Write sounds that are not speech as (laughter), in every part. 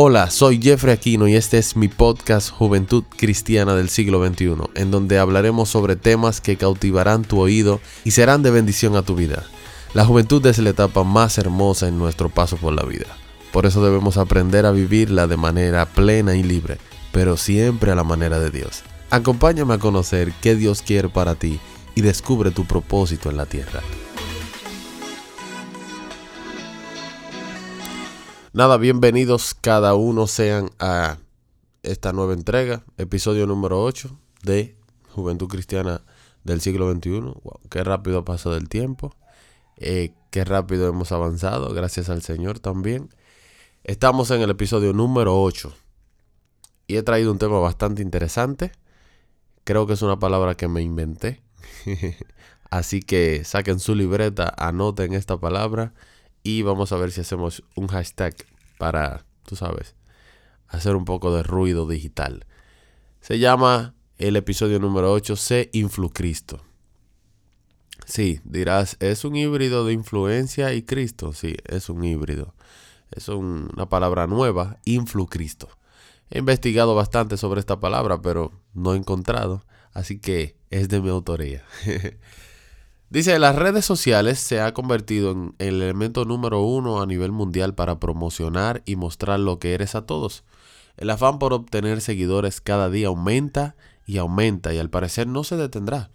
Hola, soy Jeffrey Aquino y este es mi podcast Juventud Cristiana del siglo XXI, en donde hablaremos sobre temas que cautivarán tu oído y serán de bendición a tu vida. La juventud es la etapa más hermosa en nuestro paso por la vida. Por eso debemos aprender a vivirla de manera plena y libre, pero siempre a la manera de Dios. Acompáñame a conocer qué Dios quiere para ti y descubre tu propósito en la tierra. Nada, bienvenidos cada uno sean a esta nueva entrega, episodio número 8 de Juventud Cristiana del siglo XXI. Qué rápido pasó del tiempo, eh, qué rápido hemos avanzado, gracias al Señor también. Estamos en el episodio número 8 y he traído un tema bastante interesante. Creo que es una palabra que me inventé. (laughs) Así que saquen su libreta, anoten esta palabra y vamos a ver si hacemos un hashtag para, tú sabes, hacer un poco de ruido digital. Se llama el episodio número 8, Sé Influcristo. Sí, dirás, ¿es un híbrido de influencia y Cristo? Sí, es un híbrido. Es una palabra nueva, Influcristo. He investigado bastante sobre esta palabra, pero no he encontrado, así que es de mi autoría. (laughs) Dice, las redes sociales se ha convertido en el elemento número uno a nivel mundial para promocionar y mostrar lo que eres a todos. El afán por obtener seguidores cada día aumenta y aumenta y al parecer no se detendrá.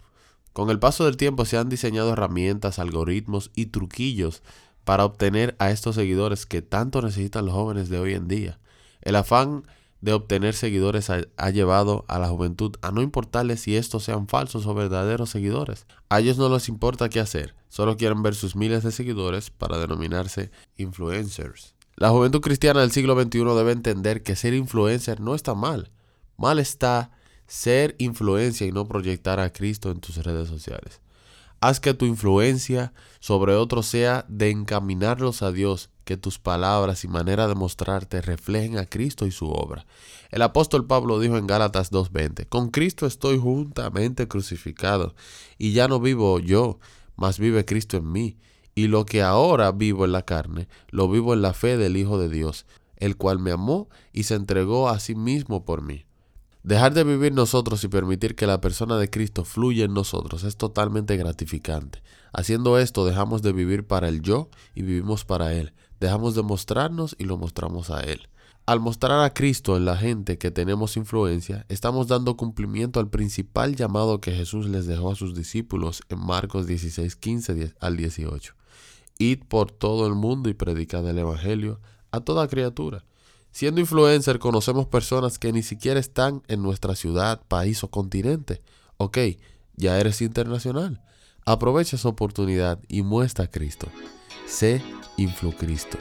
Con el paso del tiempo se han diseñado herramientas, algoritmos y truquillos para obtener a estos seguidores que tanto necesitan los jóvenes de hoy en día. El afán de obtener seguidores ha, llevado a la juventud a no importarles si estos sean falsos o verdaderos seguidores. A ellos no les importa qué hacer, solo quieren ver sus miles de seguidores para denominarse influencers. La juventud cristiana del siglo XXI debe entender que ser influencer no está mal. Mal está ser influencia y no proyectar a Cristo en tus redes sociales. Haz que tu influencia sobre otros sea de encaminarlos a Dios, que tus palabras y manera de mostrarte reflejen a Cristo y su obra. El apóstol Pablo dijo en Gálatas 2.20, Con Cristo estoy juntamente crucificado, y ya no vivo yo, mas vive Cristo en mí, y lo que ahora vivo en la carne, lo vivo en la fe del Hijo de Dios, el cual me amó y se entregó a sí mismo por mí. Dejar de vivir nosotros y permitir que la persona de Cristo fluya en nosotros es totalmente gratificante. Haciendo esto dejamos de vivir para el yo y vivimos para Él. Dejamos de mostrarnos y lo mostramos a Él. Al mostrar a Cristo en la gente que tenemos influencia, estamos dando cumplimiento al principal llamado que Jesús les dejó a sus discípulos en Marcos 16, 15 al 18. Id por todo el mundo y predicad el Evangelio a toda criatura. Siendo influencer conocemos personas que ni siquiera están en nuestra ciudad, país o continente. Ok, ya eres internacional. Aprovecha esa oportunidad y muestra a Cristo. Sé Influcristo.